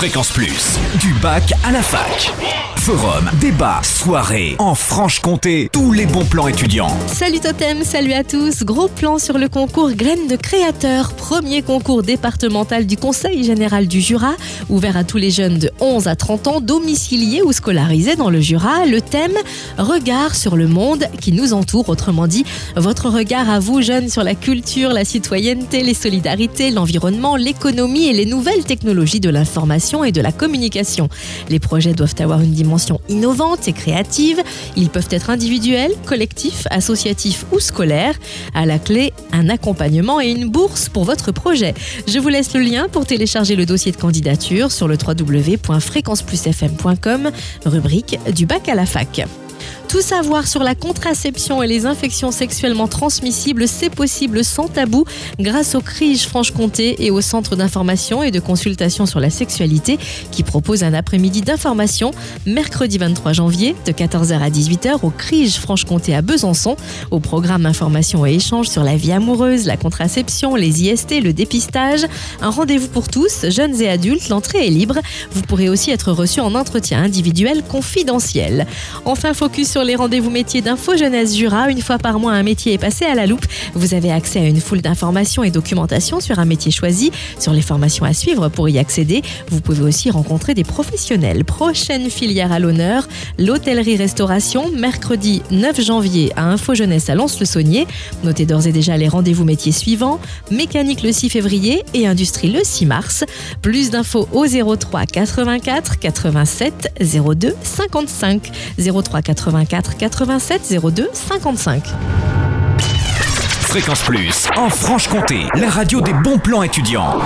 Fréquence Plus, du bac à la fac. Forum, débat, soirée, en Franche-Comté, tous les bons plans étudiants. Salut Totem, salut à tous. Gros plan sur le concours Graines de créateurs, premier concours départemental du Conseil général du Jura, ouvert à tous les jeunes de 11 à 30 ans, domiciliés ou scolarisés dans le Jura. Le thème Regard sur le monde qui nous entoure, autrement dit, votre regard à vous jeunes sur la culture, la citoyenneté, les solidarités, l'environnement, l'économie et les nouvelles technologies de l'information et de la communication. Les projets doivent avoir une dimension innovante et créative. Ils peuvent être individuels, collectifs, associatifs ou scolaires. À la clé, un accompagnement et une bourse pour votre projet. Je vous laisse le lien pour télécharger le dossier de candidature sur le www.fréquenceplusfm.com, rubrique du bac à la fac. Tout savoir sur la contraception et les infections sexuellement transmissibles, c'est possible sans tabou grâce au CRIGE Franche-Comté et au Centre d'information et de consultation sur la sexualité qui propose un après-midi d'information mercredi 23 janvier de 14h à 18h au CRIGE Franche-Comté à Besançon au programme information et échange sur la vie amoureuse, la contraception, les IST, le dépistage. Un rendez-vous pour tous, jeunes et adultes, l'entrée est libre. Vous pourrez aussi être reçu en entretien individuel confidentiel. Enfin, focus sur les rendez-vous métiers d'Info Jeunesse Jura. Une fois par mois, un métier est passé à la loupe. Vous avez accès à une foule d'informations et documentation sur un métier choisi, sur les formations à suivre pour y accéder. Vous pouvez aussi rencontrer des professionnels. Prochaine filière à l'honneur, l'hôtellerie-restauration, mercredi 9 janvier à Info Jeunesse à Lons-le-Saunier. Notez d'ores et déjà les rendez-vous métiers suivants mécanique le 6 février et industrie le 6 mars. Plus d'infos au 03 84 87 02 55 03 84 87 02 55. Fréquence Plus, en Franche-Comté, la radio des bons plans étudiants.